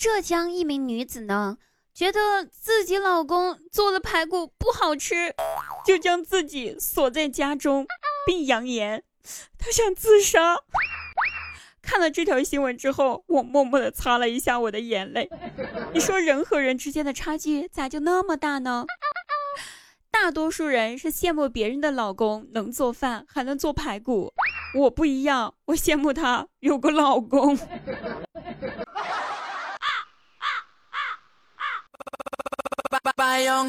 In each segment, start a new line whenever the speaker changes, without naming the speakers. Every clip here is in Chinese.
浙江一名女子呢，觉得自己老公做的排骨不好吃，就将自己锁在家中，并扬言她想自杀。看了这条新闻之后，我默默的擦了一下我的眼泪。你说人和人之间的差距咋就那么大呢？大多数人是羡慕别人的老公能做饭，还能做排骨。我不一样，我羡慕他有个老公。Hello，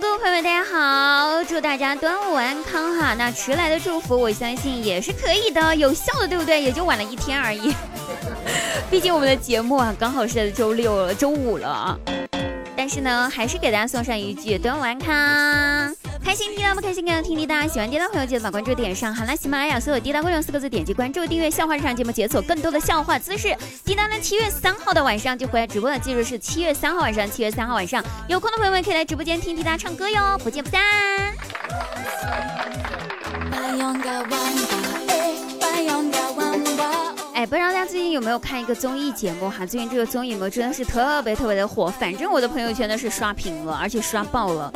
各位朋友们，大家好！祝大家端午安康哈！那迟来的祝福，我相信也是可以的，有效的，对不对？也就晚了一天而已。毕竟我们的节目啊，刚好是在周六了，周五了。但是呢，还是给大家送上一句端午安康，开心滴答不开心，更要听滴答。喜欢滴答朋友记得把关注点上，好啦，喜马拉雅所有滴答观众四个字点击关注订阅，笑话日常节目解锁更多的笑话姿势。滴答呢，七月三号的晚上就回来直播了，记住是七月三号晚上，七月三号晚上有空的朋友们可以来直播间听滴答唱歌哟，不见不散。哎，不知道大家最近有没有看一个综艺节目哈？最近这个综艺节目真的是特别特别的火，反正我的朋友圈呢是刷屏了，而且刷爆了。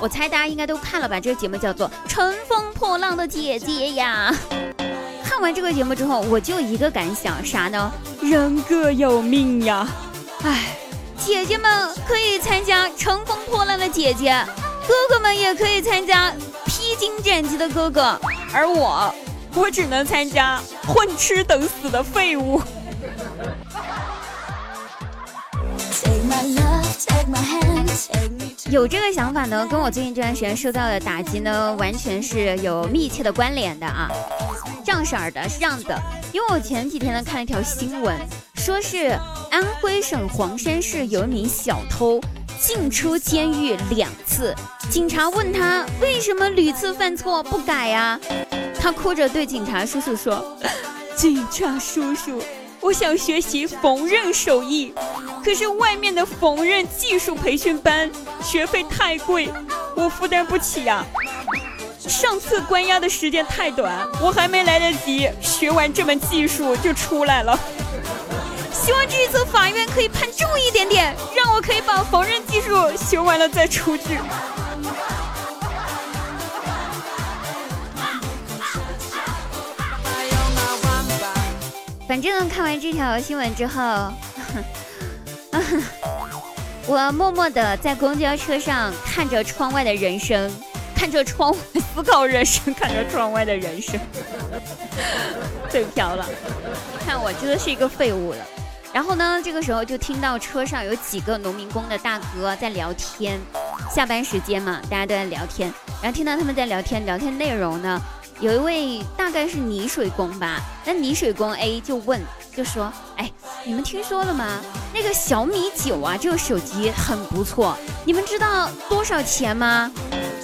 我猜大家应该都看了吧？这个节目叫做《乘风破浪的姐姐》呀。看完这个节目之后，我就一个感想，啥呢？人各有命呀。唉，姐姐们可以参加《乘风破浪的姐姐》，哥哥们也可以参加《披荆斩棘的哥哥》，而我。我只能参加混吃等死的废物。有这个想法呢，跟我最近这段时间受到的打击呢，完全是有密切的关联的啊。这样式儿的是这样的，因为我前几天呢看了一条新闻，说是安徽省黄山市有一名小偷进出监狱两次，警察问他为什么屡次犯错不改呀？他哭着对警察叔叔说：“ 警察叔叔，我想学习缝纫手艺，可是外面的缝纫技术培训班学费太贵，我负担不起呀。上次关押的时间太短，我还没来得及学完这门技术就出来了。希望这一次法院可以判重一点点，让我可以把缝纫技术学完了再出去。”反正看完这条新闻之后，我默默的在公交车上看着窗外的人生，看着窗外思考人生，看着窗外的人生，嘴瓢了。看我真的是一个废物了。然后呢，这个时候就听到车上有几个农民工的大哥在聊天，下班时间嘛，大家都在聊天。然后听到他们在聊天，聊天内容呢。有一位大概是泥水工吧，那泥水工 A 就问，就说：“哎，你们听说了吗？那个小米九啊，这个手机很不错，你们知道多少钱吗？”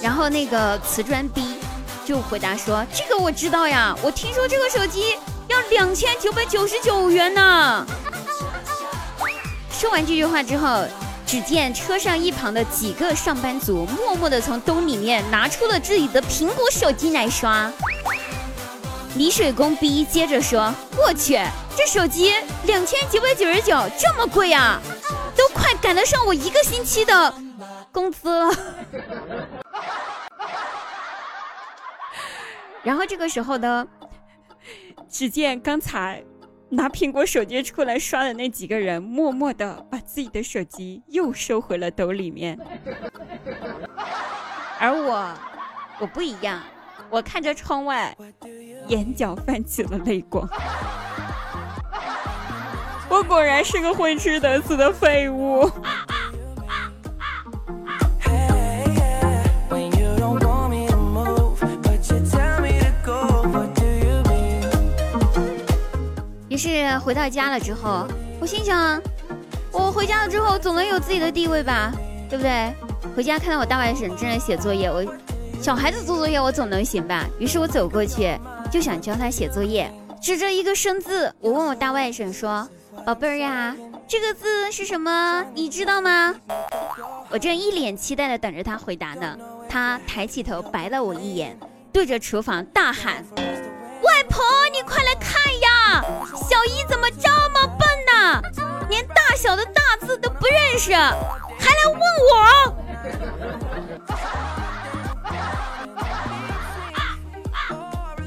然后那个瓷砖 B 就回答说：“这个我知道呀，我听说这个手机要两千九百九十九元呢。”说完这句话之后。只见车上一旁的几个上班族默默地从兜里面拿出了自己的苹果手机来刷。泥水工 B 接着说：“我去，这手机两千九百九十九，这么贵啊，都快赶得上我一个星期的工资了。”然后这个时候呢，只见刚才。拿苹果手机出来刷的那几个人，默默的把自己的手机又收回了兜里面。而我，我不一样，我看着窗外，眼角泛起了泪光。我果然是个混吃等死的废物。于是回到家了之后，我心想，我回家了之后总能有自己的地位吧，对不对？回家看到我大外甥正在写作业，我小孩子做作业我总能行吧？于是我走过去就想教他写作业，指着一个生字，我问我大外甥说：“宝贝儿呀，这个字是什么？你知道吗？”我正一脸期待的等着他回答呢，他抬起头白了我一眼，对着厨房大喊：“外婆，你快来看呀！小姨怎！”么这么笨呢？连大小的大字都不认识，还来问我？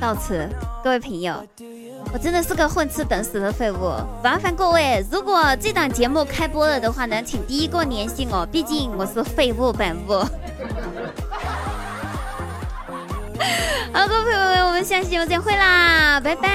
到此，各位朋友，我真的是个混吃等死的废物。麻烦各位，如果这档节目开播了的话呢，请第一个联系我，毕竟我是废物本物。好，各位朋友们，我们下期节目再会啦，拜拜。